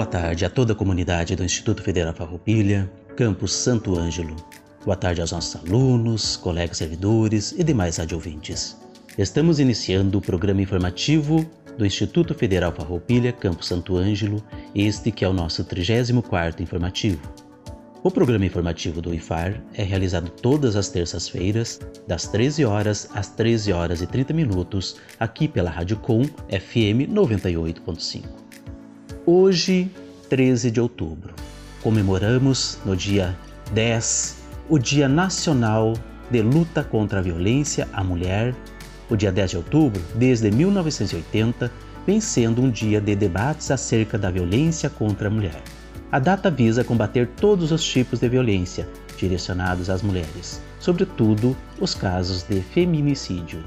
Boa tarde a toda a comunidade do Instituto Federal Farroupilha, Campus Santo Ângelo. Boa tarde aos nossos alunos, colegas servidores e demais radiovintes. Estamos iniciando o programa informativo do Instituto Federal Farroupilha, Campus Santo Ângelo, este que é o nosso 34º informativo. O programa informativo do IFAR é realizado todas as terças-feiras, das 13 horas às 13 horas e 30 minutos, aqui pela Rádio Com FM 98.5. Hoje, 13 de outubro, comemoramos no dia 10 o Dia Nacional de Luta contra a Violência à Mulher. O dia 10 de outubro, desde 1980, vem sendo um dia de debates acerca da violência contra a mulher. A data visa combater todos os tipos de violência direcionados às mulheres, sobretudo os casos de feminicídio.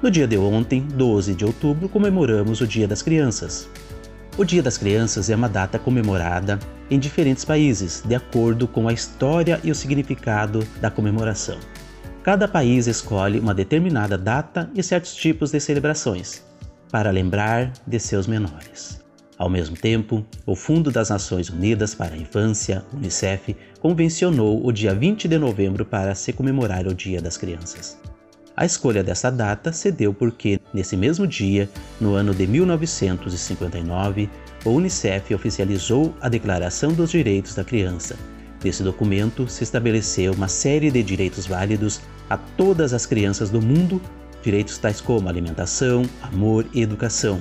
No dia de ontem, 12 de outubro, comemoramos o Dia das Crianças. O Dia das Crianças é uma data comemorada em diferentes países, de acordo com a história e o significado da comemoração. Cada país escolhe uma determinada data e certos tipos de celebrações para lembrar de seus menores. Ao mesmo tempo, o Fundo das Nações Unidas para a Infância, UNICEF, convencionou o dia 20 de novembro para se comemorar o Dia das Crianças. A escolha dessa data se deu porque, nesse mesmo dia, no ano de 1959, o Unicef oficializou a Declaração dos Direitos da Criança. Nesse documento se estabeleceu uma série de direitos válidos a todas as crianças do mundo, direitos tais como alimentação, amor e educação.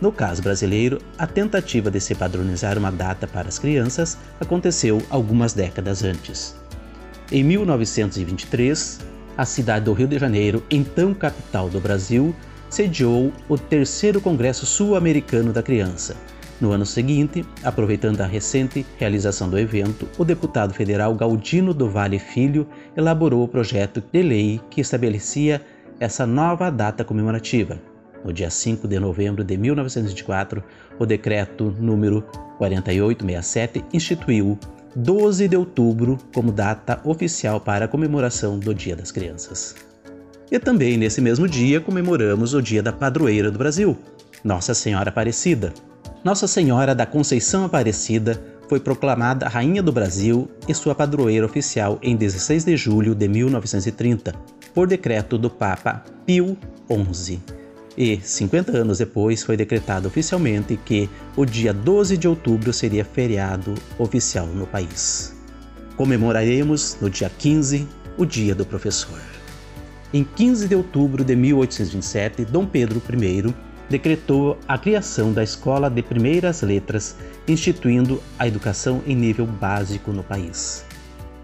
No caso brasileiro, a tentativa de se padronizar uma data para as crianças aconteceu algumas décadas antes. Em 1923, a cidade do Rio de Janeiro, então capital do Brasil, sediou o terceiro Congresso Sul-Americano da Criança. No ano seguinte, aproveitando a recente realização do evento, o deputado federal Galdino do Vale Filho elaborou o projeto de lei que estabelecia essa nova data comemorativa. No dia 5 de novembro de 1924, o decreto número 4867 instituiu 12 de outubro como data oficial para a comemoração do Dia das Crianças. E também nesse mesmo dia comemoramos o Dia da Padroeira do Brasil, Nossa Senhora Aparecida. Nossa Senhora da Conceição Aparecida foi proclamada Rainha do Brasil e sua padroeira oficial em 16 de julho de 1930, por decreto do Papa Pio XI e, 50 anos depois, foi decretado oficialmente que o dia 12 de outubro seria feriado oficial no país. Comemoraremos no dia 15 o Dia do Professor. Em 15 de outubro de 1827, Dom Pedro I decretou a criação da Escola de Primeiras Letras, instituindo a educação em nível básico no país.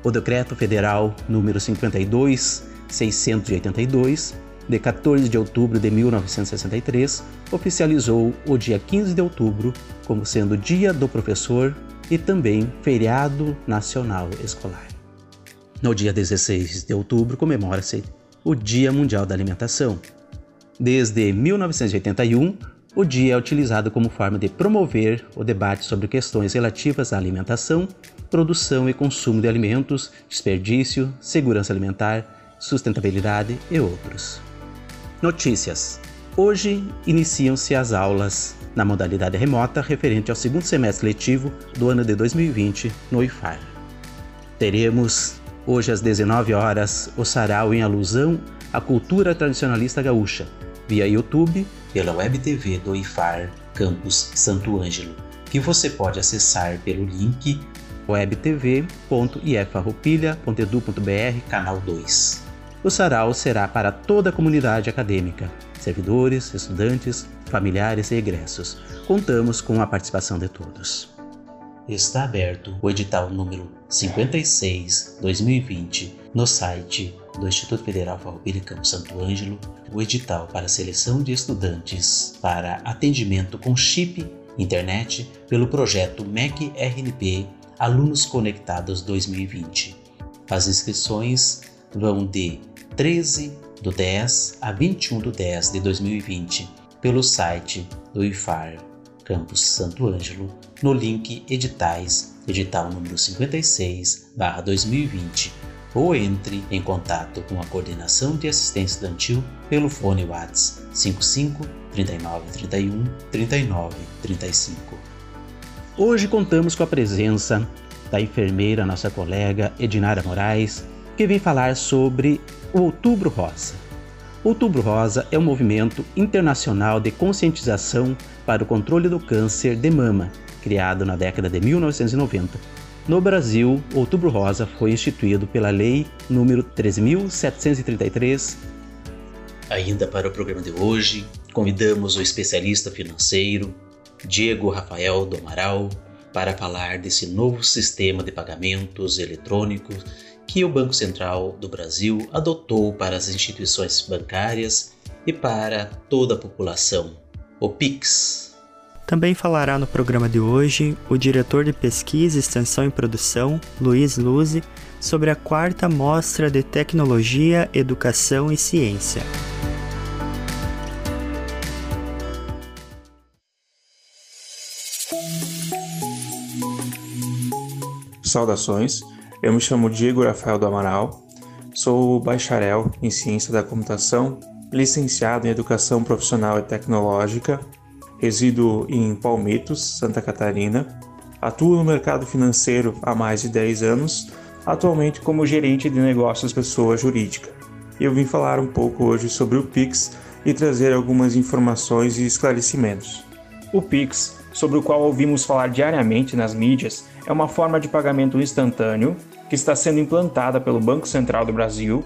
O Decreto Federal número 52 682 de 14 de outubro de 1963, oficializou o dia 15 de outubro como sendo Dia do Professor e também feriado nacional escolar. No dia 16 de outubro comemora-se o Dia Mundial da Alimentação. Desde 1981, o dia é utilizado como forma de promover o debate sobre questões relativas à alimentação, produção e consumo de alimentos, desperdício, segurança alimentar, sustentabilidade e outros. Notícias. Hoje iniciam-se as aulas na modalidade remota referente ao segundo semestre letivo do ano de 2020 no IFAR. Teremos hoje às 19 horas o sarau em alusão à cultura tradicionalista gaúcha, via YouTube pela Web TV do IFAR Campus Santo Ângelo, que você pode acessar pelo link webtv.ifarroupilha.edu.br canal 2. O sarau será para toda a comunidade acadêmica, servidores, estudantes, familiares e egressos. Contamos com a participação de todos. Está aberto o edital número 56-2020 no site do Instituto Federal Farroupilha Campo Santo Ângelo o edital para seleção de estudantes para atendimento com chip internet pelo projeto MEC RNP Alunos Conectados 2020. As inscrições vão de 13 do 10 a 21 do 10 de 2020 pelo site do IFAR Campus Santo Ângelo no link Editais, edital número 56/2020, ou entre em contato com a Coordenação de Assistência Estudantil pelo fone WhatsApp 55 39 31 39 35. Hoje contamos com a presença da enfermeira, nossa colega Edinara Moraes, que vem falar sobre o Outubro Rosa. Outubro Rosa é um movimento internacional de conscientização para o controle do câncer de mama, criado na década de 1990. No Brasil, Outubro Rosa foi instituído pela Lei nº 13.733. Ainda para o programa de hoje, convidamos o especialista financeiro Diego Rafael do Amaral para falar desse novo sistema de pagamentos eletrônicos que o Banco Central do Brasil adotou para as instituições bancárias e para toda a população, o PIX. Também falará no programa de hoje o diretor de pesquisa, extensão e produção, Luiz Luzi, sobre a quarta mostra de tecnologia, educação e ciência. Saudações. Eu me chamo Diego Rafael do Amaral, sou bacharel em Ciência da Computação, licenciado em Educação Profissional e Tecnológica, resido em Palmitos, Santa Catarina, atuo no mercado financeiro há mais de 10 anos, atualmente como gerente de negócios pessoa jurídica. Eu vim falar um pouco hoje sobre o Pix e trazer algumas informações e esclarecimentos. O Pix, sobre o qual ouvimos falar diariamente nas mídias, é uma forma de pagamento instantâneo que está sendo implantada pelo Banco Central do Brasil,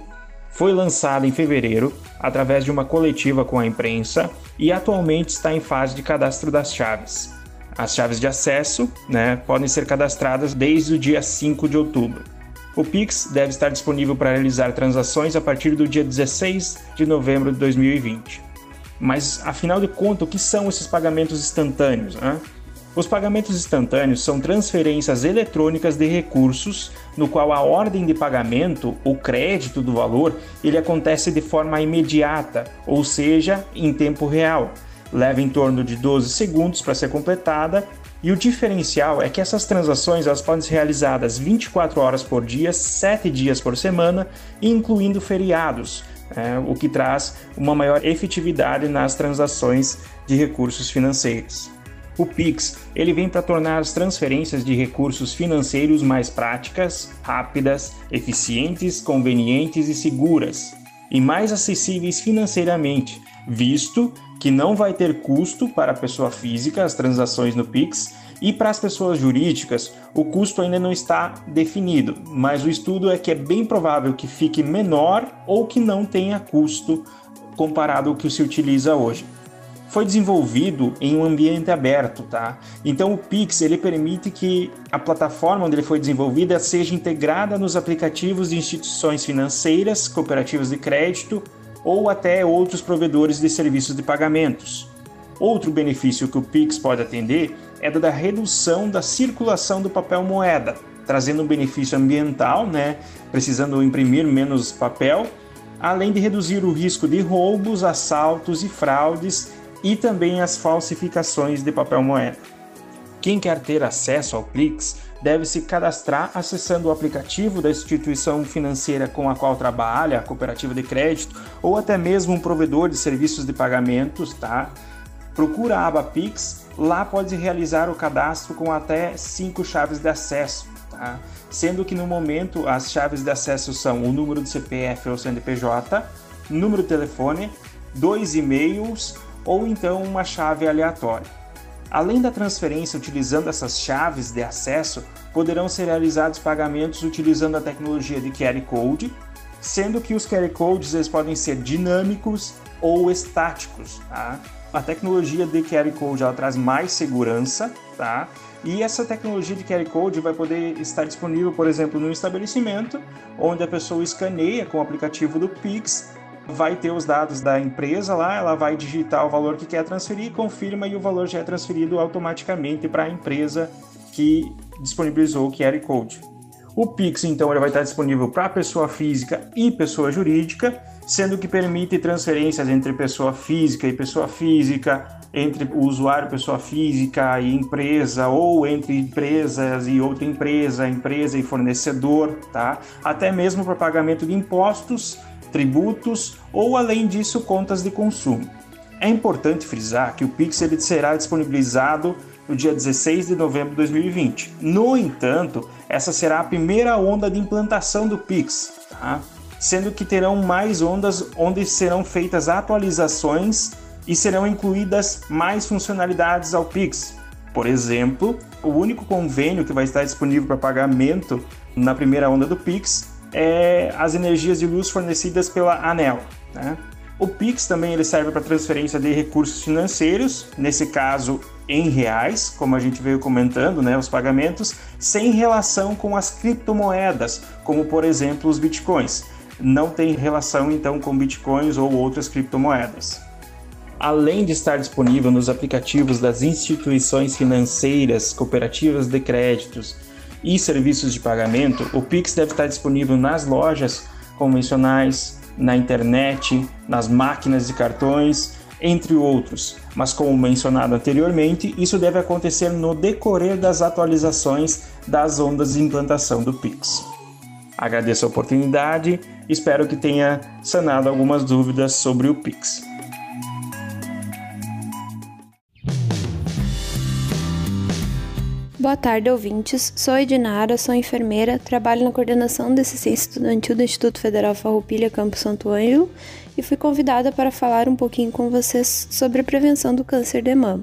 foi lançada em fevereiro através de uma coletiva com a imprensa e atualmente está em fase de cadastro das chaves. As chaves de acesso né, podem ser cadastradas desde o dia 5 de outubro. O Pix deve estar disponível para realizar transações a partir do dia 16 de novembro de 2020. Mas, afinal de contas, o que são esses pagamentos instantâneos? Né? Os pagamentos instantâneos são transferências eletrônicas de recursos, no qual a ordem de pagamento, o crédito do valor, ele acontece de forma imediata, ou seja, em tempo real. Leva em torno de 12 segundos para ser completada, e o diferencial é que essas transações elas podem ser realizadas 24 horas por dia, 7 dias por semana, incluindo feriados, é, o que traz uma maior efetividade nas transações de recursos financeiros. O Pix. Ele vem para tornar as transferências de recursos financeiros mais práticas, rápidas, eficientes, convenientes e seguras, e mais acessíveis financeiramente, visto que não vai ter custo para a pessoa física as transações no Pix e para as pessoas jurídicas o custo ainda não está definido, mas o estudo é que é bem provável que fique menor ou que não tenha custo comparado ao que se utiliza hoje foi desenvolvido em um ambiente aberto, tá? Então o Pix ele permite que a plataforma onde ele foi desenvolvida seja integrada nos aplicativos de instituições financeiras, cooperativas de crédito ou até outros provedores de serviços de pagamentos. Outro benefício que o Pix pode atender é da redução da circulação do papel moeda, trazendo um benefício ambiental, né? Precisando imprimir menos papel, além de reduzir o risco de roubos, assaltos e fraudes e também as falsificações de papel moeda. Quem quer ter acesso ao Pix deve se cadastrar acessando o aplicativo da instituição financeira com a qual trabalha, a cooperativa de crédito ou até mesmo um provedor de serviços de pagamentos, tá? Procura a aba Pix, lá pode realizar o cadastro com até cinco chaves de acesso, tá? Sendo que no momento as chaves de acesso são o número do CPF ou CNPJ, número de telefone, dois e-mails ou então uma chave aleatória. Além da transferência utilizando essas chaves de acesso, poderão ser realizados pagamentos utilizando a tecnologia de QR Code, sendo que os QR Codes eles podem ser dinâmicos ou estáticos. Tá? A tecnologia de QR Code ela traz mais segurança, tá? E essa tecnologia de QR Code vai poder estar disponível, por exemplo, no estabelecimento, onde a pessoa escaneia com o aplicativo do Pix, vai ter os dados da empresa lá, ela vai digitar o valor que quer transferir, confirma e o valor já é transferido automaticamente para a empresa que disponibilizou o QR Code. O Pix, então, ele vai estar disponível para pessoa física e pessoa jurídica, sendo que permite transferências entre pessoa física e pessoa física, entre o usuário, pessoa física e empresa, ou entre empresas e outra empresa, empresa e fornecedor, tá? Até mesmo para pagamento de impostos, tributos ou, além disso, contas de consumo. É importante frisar que o Pix ele será disponibilizado no dia 16 de novembro de 2020. No entanto, essa será a primeira onda de implantação do Pix, tá? sendo que terão mais ondas onde serão feitas atualizações e serão incluídas mais funcionalidades ao Pix. Por exemplo, o único convênio que vai estar disponível para pagamento na primeira onda do Pix é as energias de luz fornecidas pela ANEL. Né? O Pix também ele serve para transferência de recursos financeiros, nesse caso em reais, como a gente veio comentando, né, os pagamentos, sem relação com as criptomoedas, como por exemplo os bitcoins. Não tem relação então com bitcoins ou outras criptomoedas. Além de estar disponível nos aplicativos das instituições financeiras, cooperativas de créditos e serviços de pagamento, o Pix deve estar disponível nas lojas convencionais, na internet, nas máquinas de cartões, entre outros. Mas, como mencionado anteriormente, isso deve acontecer no decorrer das atualizações das ondas de implantação do Pix. Agradeço a oportunidade, espero que tenha sanado algumas dúvidas sobre o Pix. Boa tarde, ouvintes. Sou Edinara, sou enfermeira, trabalho na coordenação de assistência estudantil do Instituto Federal Farroupilha Campo Santo Ângelo e fui convidada para falar um pouquinho com vocês sobre a prevenção do câncer de mama.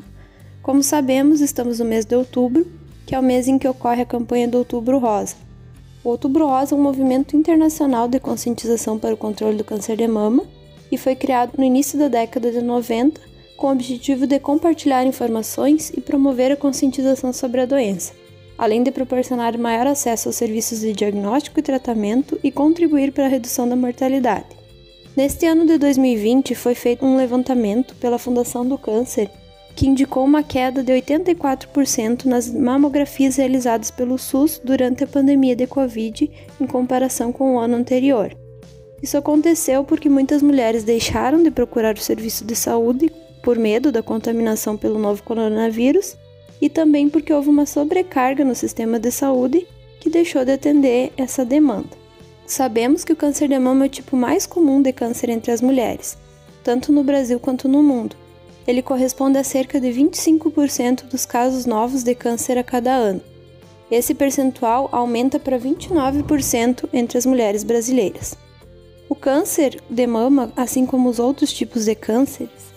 Como sabemos, estamos no mês de outubro, que é o mês em que ocorre a campanha do Outubro Rosa. O Outubro Rosa é um movimento internacional de conscientização para o controle do câncer de mama e foi criado no início da década de 90 com o objetivo de compartilhar informações e promover a conscientização sobre a doença, além de proporcionar maior acesso aos serviços de diagnóstico e tratamento e contribuir para a redução da mortalidade. Neste ano de 2020, foi feito um levantamento pela Fundação do Câncer que indicou uma queda de 84% nas mamografias realizadas pelo SUS durante a pandemia de Covid em comparação com o ano anterior. Isso aconteceu porque muitas mulheres deixaram de procurar o serviço de saúde por medo da contaminação pelo novo coronavírus e também porque houve uma sobrecarga no sistema de saúde que deixou de atender essa demanda. Sabemos que o câncer de mama é o tipo mais comum de câncer entre as mulheres, tanto no Brasil quanto no mundo. Ele corresponde a cerca de 25% dos casos novos de câncer a cada ano. Esse percentual aumenta para 29% entre as mulheres brasileiras. O câncer de mama, assim como os outros tipos de cânceres,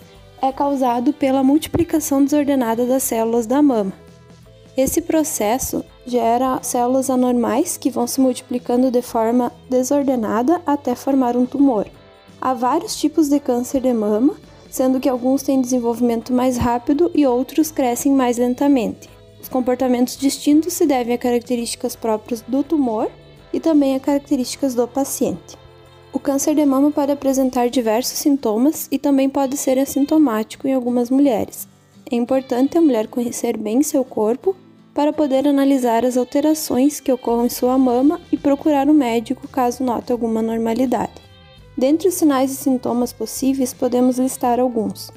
é causado pela multiplicação desordenada das células da mama. Esse processo gera células anormais que vão se multiplicando de forma desordenada até formar um tumor. Há vários tipos de câncer de mama, sendo que alguns têm desenvolvimento mais rápido e outros crescem mais lentamente. Os comportamentos distintos se devem a características próprias do tumor e também a características do paciente. O câncer de mama pode apresentar diversos sintomas e também pode ser assintomático em algumas mulheres. É importante a mulher conhecer bem seu corpo para poder analisar as alterações que ocorram em sua mama e procurar um médico caso note alguma anormalidade. Dentre os sinais e sintomas possíveis, podemos listar alguns: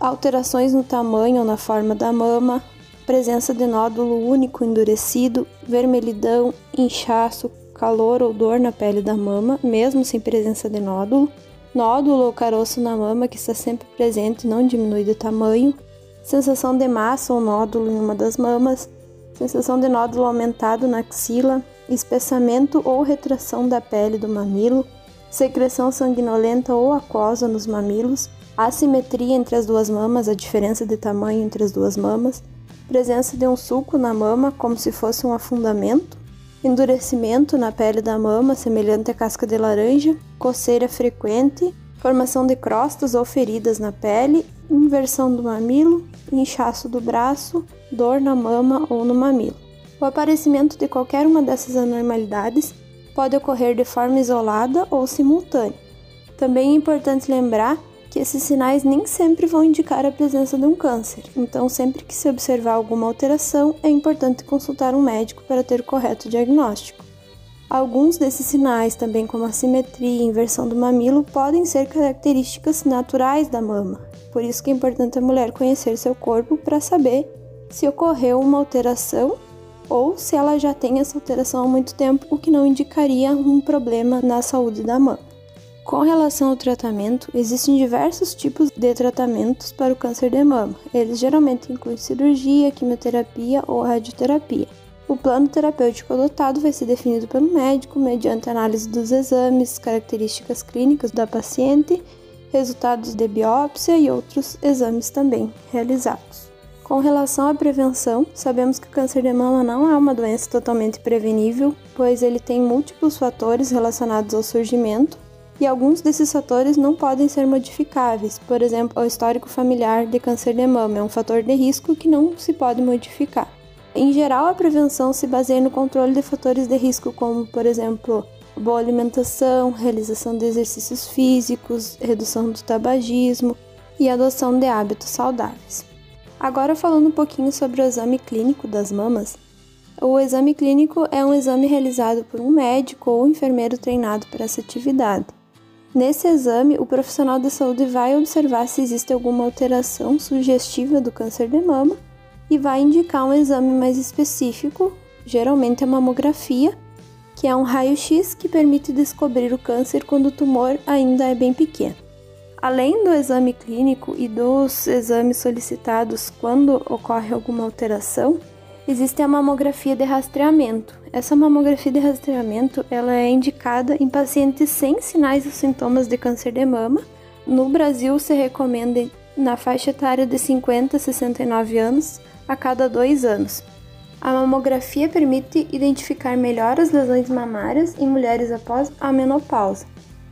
alterações no tamanho ou na forma da mama, presença de nódulo único endurecido, vermelhidão, inchaço, calor ou dor na pele da mama, mesmo sem presença de nódulo, nódulo ou caroço na mama que está sempre presente e não diminui de tamanho, sensação de massa ou nódulo em uma das mamas, sensação de nódulo aumentado na axila, espessamento ou retração da pele do mamilo, secreção sanguinolenta ou aquosa nos mamilos, assimetria entre as duas mamas, a diferença de tamanho entre as duas mamas, presença de um sulco na mama como se fosse um afundamento, endurecimento na pele da mama semelhante à casca de laranja, coceira frequente, formação de crostas ou feridas na pele inversão do mamilo, inchaço do braço, dor na mama ou no mamilo. O aparecimento de qualquer uma dessas anormalidades pode ocorrer de forma isolada ou simultânea. Também é importante lembrar que esses sinais nem sempre vão indicar a presença de um câncer, então, sempre que se observar alguma alteração, é importante consultar um médico para ter o correto diagnóstico. Alguns desses sinais, também como assimetria e inversão do mamilo, podem ser características naturais da mama. Por isso que é importante a mulher conhecer seu corpo para saber se ocorreu uma alteração ou se ela já tem essa alteração há muito tempo, o que não indicaria um problema na saúde da mama. Com relação ao tratamento, existem diversos tipos de tratamentos para o câncer de mama. Eles geralmente incluem cirurgia, quimioterapia ou radioterapia. O plano terapêutico adotado vai ser definido pelo médico mediante análise dos exames, características clínicas da paciente, resultados de biópsia e outros exames também realizados. Com relação à prevenção, sabemos que o câncer de mama não é uma doença totalmente prevenível, pois ele tem múltiplos fatores relacionados ao surgimento, e alguns desses fatores não podem ser modificáveis. Por exemplo, o histórico familiar de câncer de mama é um fator de risco que não se pode modificar. Em geral, a prevenção se baseia no controle de fatores de risco, como, por exemplo, boa alimentação, realização de exercícios físicos, redução do tabagismo e adoção de hábitos saudáveis. Agora, falando um pouquinho sobre o exame clínico das mamas. O exame clínico é um exame realizado por um médico ou enfermeiro treinado para essa atividade. Nesse exame, o profissional de saúde vai observar se existe alguma alteração sugestiva do câncer de mama e vai indicar um exame mais específico, geralmente a mamografia, que é um raio-x que permite descobrir o câncer quando o tumor ainda é bem pequeno. Além do exame clínico e dos exames solicitados quando ocorre alguma alteração, existe a mamografia de rastreamento. Essa mamografia de rastreamento ela é indicada em pacientes sem sinais ou sintomas de câncer de mama. No Brasil, se recomenda na faixa etária de 50 a 69 anos a cada dois anos. A mamografia permite identificar melhor as lesões mamárias em mulheres após a menopausa.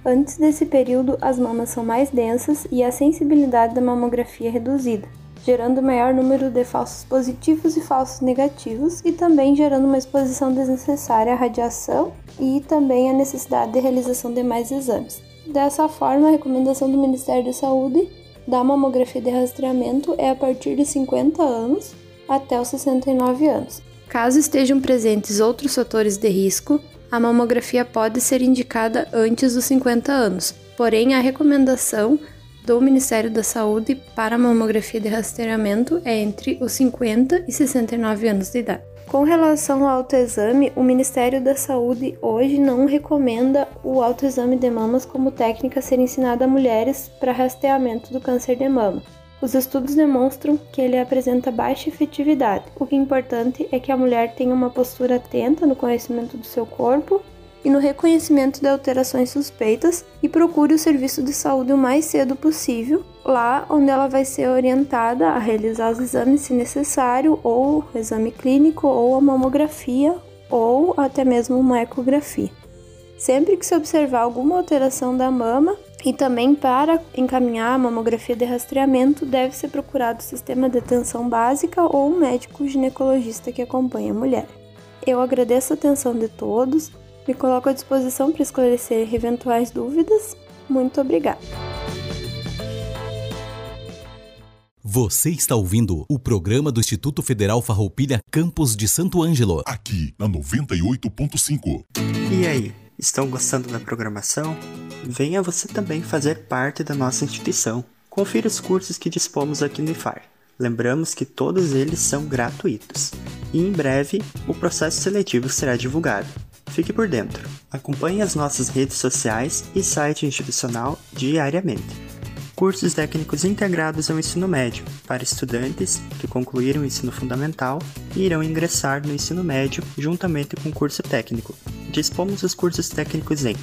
Antes desse período, as mamas são mais densas e a sensibilidade da mamografia é reduzida, gerando maior número de falsos positivos e falsos negativos e também gerando uma exposição desnecessária à radiação e também a necessidade de realização de mais exames. Dessa forma, a recomendação do Ministério da Saúde da mamografia de rastreamento é a partir de 50 anos até os 69 anos. Caso estejam presentes outros fatores de risco, a mamografia pode ser indicada antes dos 50 anos, porém a recomendação do Ministério da Saúde para mamografia de rastreamento é entre os 50 e 69 anos de idade. Com relação ao autoexame, o Ministério da Saúde hoje não recomenda o autoexame de mamas como técnica a ser ensinada a mulheres para rastreamento do câncer de mama. Os estudos demonstram que ele apresenta baixa efetividade. O que é importante é que a mulher tenha uma postura atenta no conhecimento do seu corpo e no reconhecimento de alterações suspeitas e procure o serviço de saúde o mais cedo possível, lá onde ela vai ser orientada a realizar os exames se necessário, ou o exame clínico, ou a mamografia, ou até mesmo uma ecografia. Sempre que se observar alguma alteração da mama, e também para encaminhar a mamografia de rastreamento, deve ser procurado o sistema de atenção básica ou um médico ginecologista que acompanha a mulher. Eu agradeço a atenção de todos, me coloco à disposição para esclarecer eventuais dúvidas. Muito obrigada. Você está ouvindo o programa do Instituto Federal Farroupilha Campos de Santo Ângelo. Aqui na 98.5. E aí, estão gostando da programação? venha você também fazer parte da nossa instituição. Confira os cursos que dispomos aqui no IFAR. Lembramos que todos eles são gratuitos. E em breve, o processo seletivo será divulgado. Fique por dentro. Acompanhe as nossas redes sociais e site institucional diariamente. Cursos técnicos integrados ao ensino médio para estudantes que concluíram o ensino fundamental e irão ingressar no ensino médio juntamente com o curso técnico. Dispomos os cursos técnicos em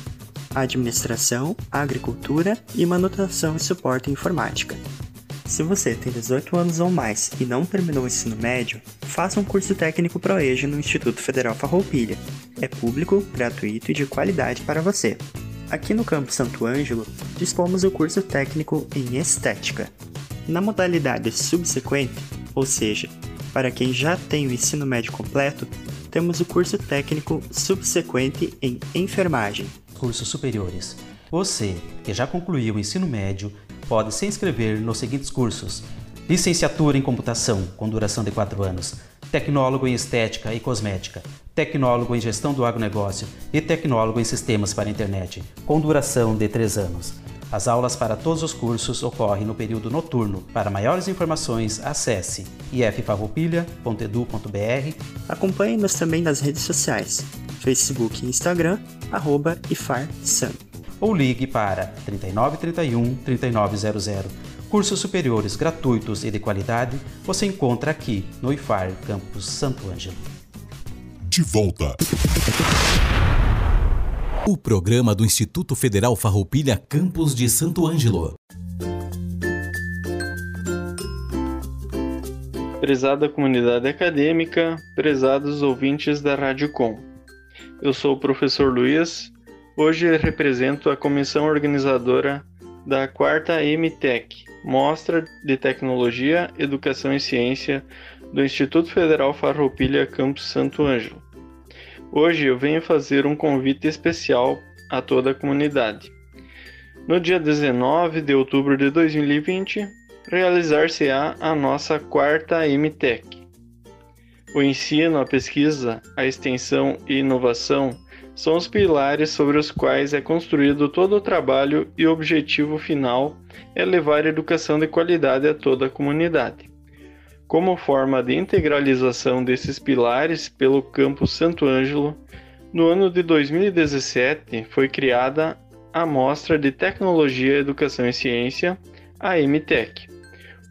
administração, agricultura e manutenção e suporte informática. Se você tem 18 anos ou mais e não terminou o ensino médio, faça um curso técnico ProEja no Instituto Federal Farroupilha. É público, gratuito e de qualidade para você. Aqui no Campo Santo Ângelo, dispomos do curso técnico em Estética. Na modalidade subsequente, ou seja, para quem já tem o ensino médio completo, temos o curso técnico subsequente em enfermagem. Cursos superiores. Você, que já concluiu o ensino médio, pode se inscrever nos seguintes cursos: Licenciatura em Computação, com duração de 4 anos, Tecnólogo em Estética e Cosmética, Tecnólogo em Gestão do Agronegócio e Tecnólogo em Sistemas para a Internet, com duração de 3 anos. As aulas para todos os cursos ocorrem no período noturno. Para maiores informações, acesse iffarroupilha.edu.br. Acompanhe-nos também nas redes sociais, Facebook e Instagram, arroba IFARSAM. Ou ligue para 3931 3900. Cursos superiores gratuitos e de qualidade você encontra aqui no IFAR Campus Santo Ângelo. De volta. O programa do Instituto Federal Farroupilha Campus de Santo Ângelo. Prezada comunidade acadêmica, prezados ouvintes da Rádio Com. Eu sou o professor Luiz. Hoje represento a comissão organizadora da quarta MTEC, Mostra de Tecnologia, Educação e Ciência do Instituto Federal Farroupilha Campus Santo Ângelo. Hoje eu venho fazer um convite especial a toda a comunidade. No dia 19 de outubro de 2020, realizar-se-á a nossa quarta MTEC. O ensino, a pesquisa, a extensão e inovação são os pilares sobre os quais é construído todo o trabalho e o objetivo final é levar educação de qualidade a toda a comunidade. Como forma de integralização desses pilares pelo campus Santo Ângelo, no ano de 2017 foi criada a Mostra de Tecnologia, Educação e Ciência, a MTEC,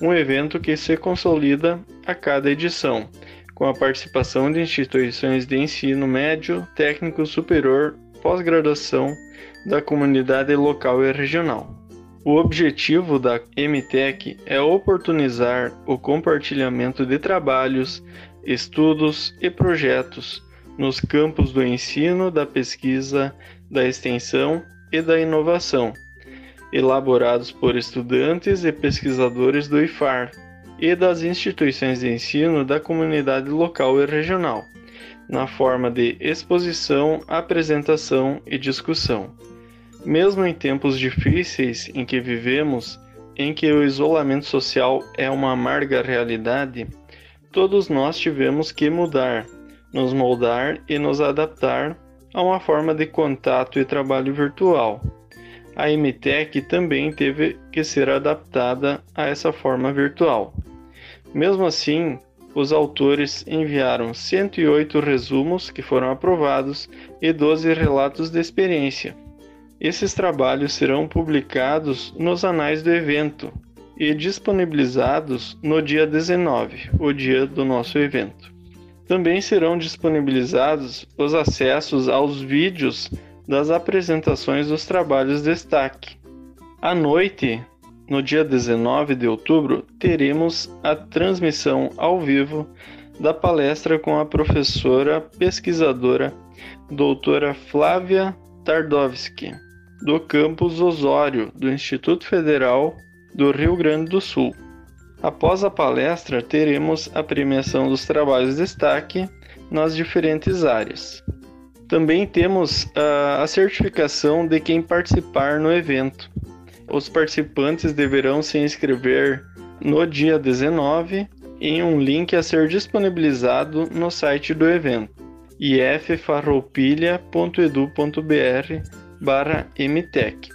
um evento que se consolida a cada edição, com a participação de instituições de ensino médio, técnico superior, pós-graduação da comunidade local e regional. O objetivo da MTEC é oportunizar o compartilhamento de trabalhos, estudos e projetos nos campos do ensino, da pesquisa, da extensão e da inovação, elaborados por estudantes e pesquisadores do IFAR e das instituições de ensino da comunidade local e regional, na forma de exposição, apresentação e discussão. Mesmo em tempos difíceis em que vivemos, em que o isolamento social é uma amarga realidade, todos nós tivemos que mudar, nos moldar e nos adaptar a uma forma de contato e trabalho virtual. A MTEC também teve que ser adaptada a essa forma virtual. Mesmo assim, os autores enviaram 108 resumos que foram aprovados e 12 relatos de experiência esses trabalhos serão publicados nos anais do evento e disponibilizados no dia 19, o dia do nosso evento. Também serão disponibilizados os acessos aos vídeos das apresentações dos trabalhos destaque. À noite, no dia 19 de outubro, teremos a transmissão ao vivo da palestra com a professora pesquisadora doutora Flávia Tardovski do campus Osório do Instituto Federal do Rio Grande do Sul. Após a palestra, teremos a premiação dos trabalhos de destaque nas diferentes áreas. Também temos a, a certificação de quem participar no evento. Os participantes deverão se inscrever no dia 19 em um link a ser disponibilizado no site do evento iffarroupilha.edu.br barra MTech,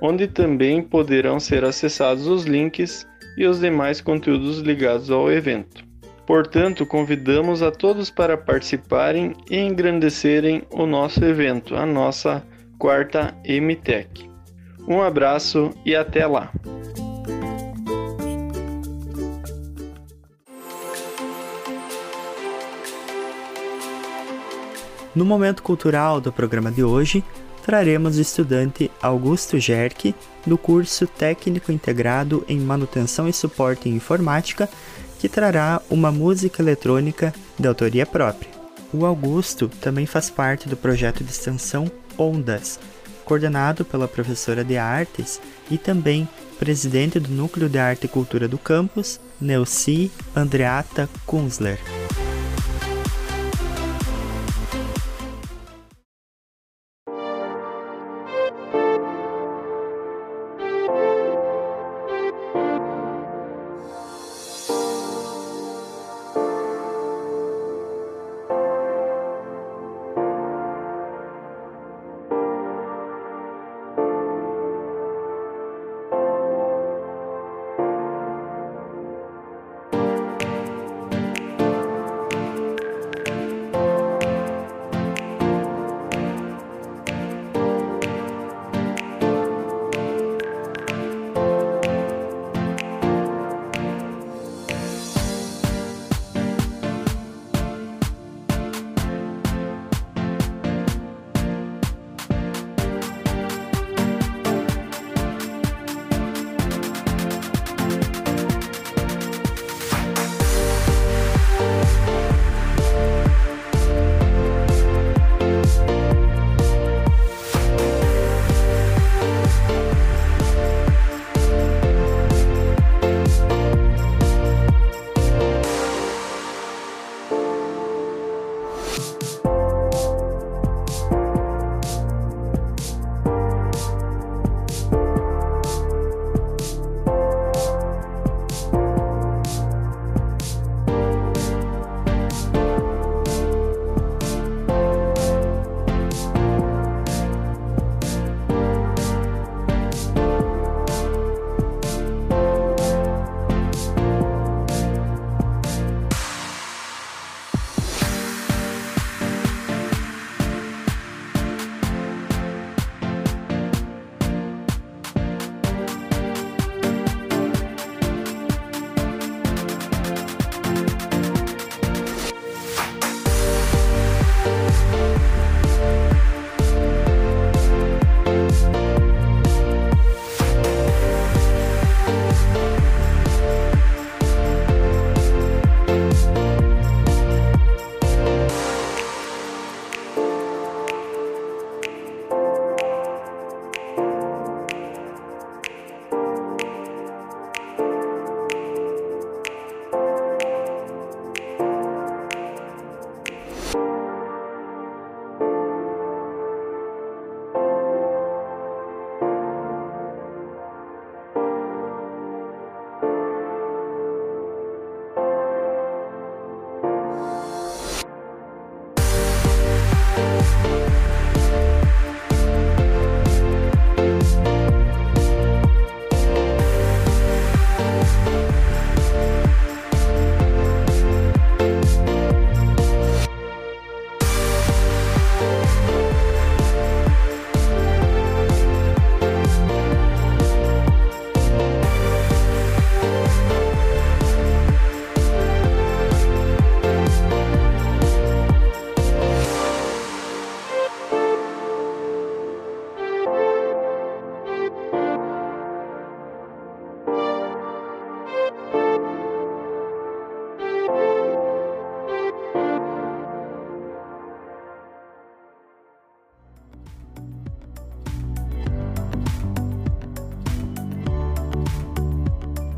onde também poderão ser acessados os links e os demais conteúdos ligados ao evento. Portanto, convidamos a todos para participarem e engrandecerem o nosso evento, a nossa quarta MTech. Um abraço e até lá! No momento cultural do programa de hoje, traremos o estudante Augusto Gerke, do curso Técnico Integrado em Manutenção e Suporte em Informática, que trará uma música eletrônica de autoria própria. O Augusto também faz parte do projeto de extensão Ondas, coordenado pela professora de artes e também presidente do Núcleo de Arte e Cultura do campus, Neuci Andreata Kunzler.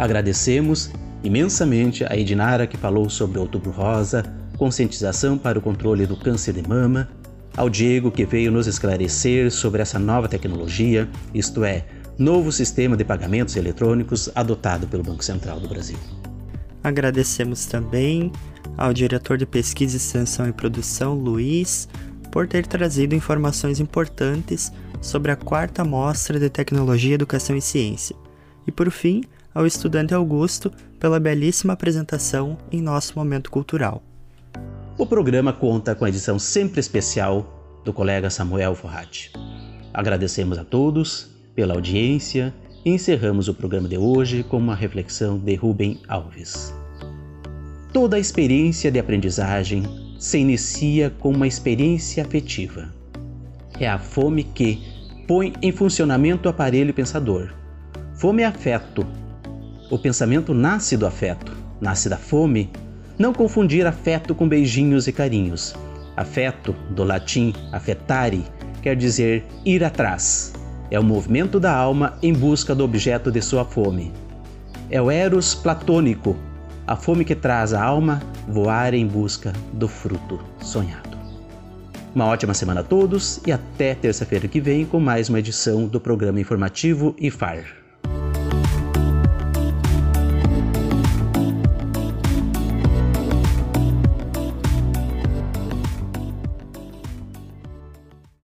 Agradecemos imensamente a Edinara que falou sobre Outubro Rosa, conscientização para o controle do câncer de mama, ao Diego que veio nos esclarecer sobre essa nova tecnologia, isto é, novo sistema de pagamentos eletrônicos adotado pelo Banco Central do Brasil. Agradecemos também ao diretor de pesquisa, extensão e produção, Luiz, por ter trazido informações importantes sobre a quarta mostra de tecnologia, educação e ciência. E por fim, ao estudante Augusto pela belíssima apresentação em nosso momento cultural. O programa conta com a edição sempre especial do colega Samuel Forratti. Agradecemos a todos pela audiência e encerramos o programa de hoje com uma reflexão de Rubem Alves. Toda experiência de aprendizagem se inicia com uma experiência afetiva. É a fome que põe em funcionamento o aparelho pensador. Fome é afeto, o pensamento nasce do afeto, nasce da fome. Não confundir afeto com beijinhos e carinhos. Afeto, do latim afetare, quer dizer ir atrás. É o movimento da alma em busca do objeto de sua fome. É o eros platônico, a fome que traz a alma voar em busca do fruto sonhado. Uma ótima semana a todos e até terça-feira que vem com mais uma edição do programa informativo IFAR.